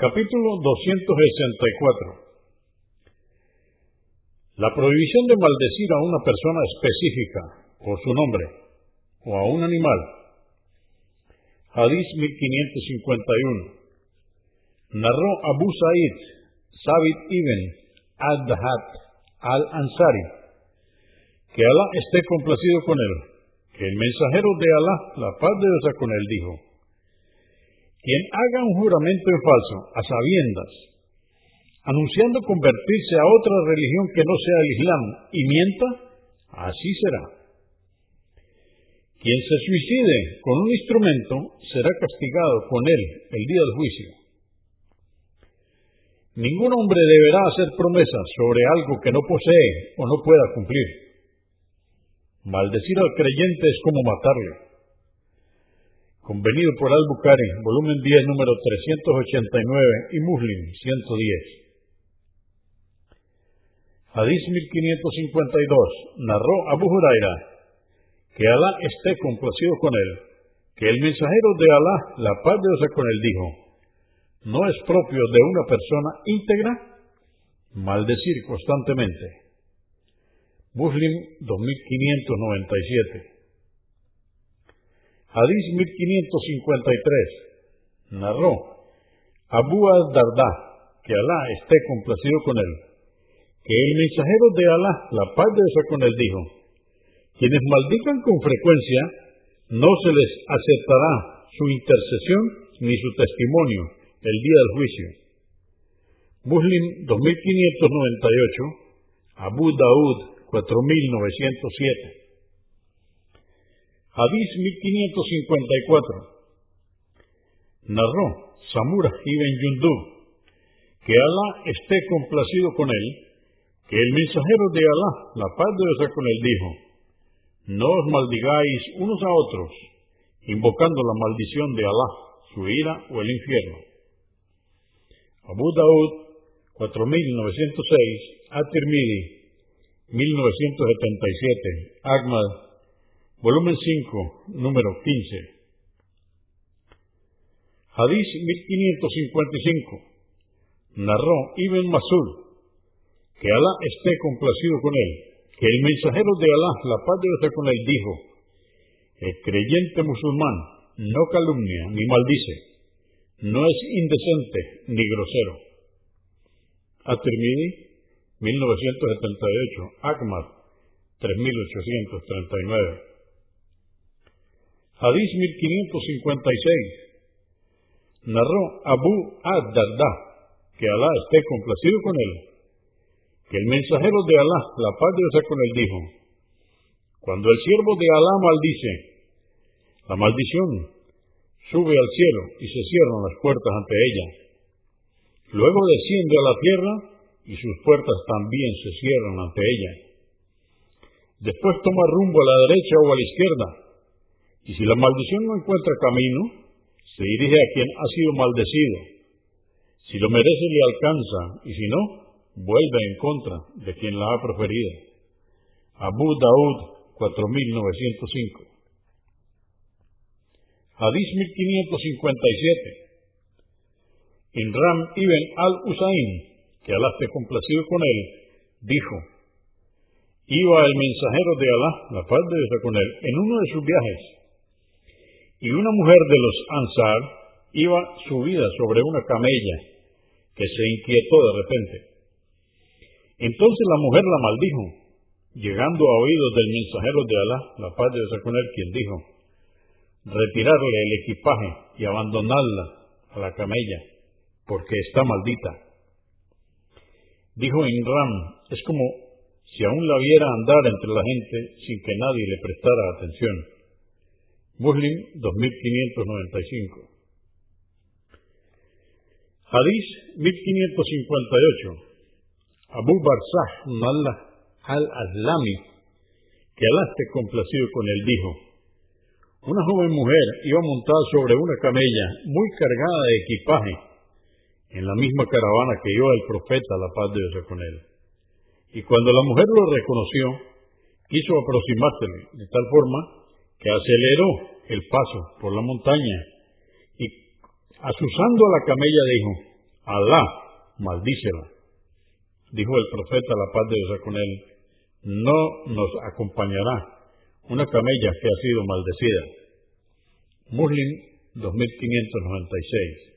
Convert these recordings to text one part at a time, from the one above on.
Capítulo 264 La prohibición de maldecir a una persona específica por su nombre o a un animal. Hadís 1551. Narró Abu Sa'id, Sabit ibn Ad-Dahat al-Ansari, que Alá esté complacido con él, que el mensajero de Alá, la paz de Dios con él, dijo, quien haga un juramento en falso, a sabiendas, anunciando convertirse a otra religión que no sea el Islam, y mienta, así será. Quien se suicide con un instrumento será castigado con él el día del juicio. Ningún hombre deberá hacer promesas sobre algo que no posee o no pueda cumplir. Maldecir al creyente es como matarle convenido por Al-Bukhari, volumen 10, número 389 y Muslim 110. Hadís 1552. Narró Abu Huraira, que Alá esté complacido con él, que el mensajero de Alá, la paz de Dios con él, dijo, no es propio de una persona íntegra maldecir constantemente. Muslim 2597. Hadís 1553. Narró Abu al-Darda, que Alá esté complacido con él, que el mensajero de Alá, la paz de Dios con él, dijo, quienes maldigan con frecuencia, no se les aceptará su intercesión ni su testimonio el día del juicio. Muslim 2598, Abu Daud 4907. Hadís 1554. Narró Samura ibn Yundub, que Alá esté complacido con él, que el mensajero de Alá, la paz de Dios con él, dijo, no os maldigáis unos a otros, invocando la maldición de Alá, su ira o el infierno. Abu Daud, 4906, At-Tirmidhi, 1977, Ahmad, volumen 5, número 15. Hadís 1555. Narró Ibn Masud, que Alá esté complacido con él, que el mensajero de Alá, la paz de Dios con él, dijo, el creyente musulmán no calumnia ni maldice, no es indecente ni grosero. At-Tirmidhi, 1978, Ahmad, 3839. Hadís 1556. Narró Abu ad-Darda, que Alá esté complacido con él, que el mensajero de Alá, la paz de Dios con él, dijo, cuando el siervo de Alá maldice, la maldición sube al cielo y se cierran las puertas ante ella. Luego desciende a la tierra y sus puertas también se cierran ante ella. Después toma rumbo a la derecha o a la izquierda y si la maldición no encuentra camino, se dirige a quien ha sido maldecido. Si lo merece, le alcanza, y si no, vuelve en contra de quien la ha proferido. Abu Daud 4905. Hadís 1557. Inram ibn al-Usain, que Alá esté complacido con él, dijo, iba el mensajero de Alá, la paz de Dios con él, en uno de sus viajes y una mujer de los Ansar iba subida sobre una camella que se inquietó de repente. Entonces la mujer la maldijo, llegando a oídos del mensajero de Alá, la paz de él, quien dijo, retirarle el equipaje y abandonarla a la camella, porque está maldita. Dijo Inram, es como si aún la viera andar entre la gente sin que nadie le prestara atención. Muslim 2595. Hadís 1558. Abu Barzah al-Aslami, que Alá complacido con él, dijo, una joven mujer iba montada sobre una camella muy cargada de equipaje en la misma caravana que iba el profeta, la paz de Dios con él. Y cuando la mujer lo reconoció, quiso aproximársele de tal forma que aceleró el paso por la montaña y asusando a la camella dijo, Alá, maldícela. Dijo el profeta, la paz de Dios con él, no nos acompañará una camella que ha sido maldecida. Muslim 2596.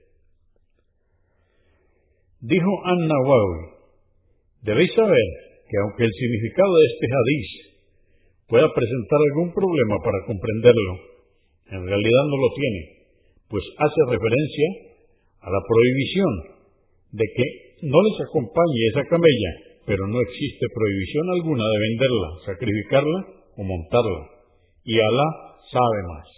Dijo An-Nawawi, debéis saber que aunque el significado de este hadiz pueda presentar algún problema para comprenderlo, en realidad no lo tiene, pues hace referencia a la prohibición de que no les acompañe esa camella, pero no existe prohibición alguna de venderla, sacrificarla o montarla. Y Alá sabe más.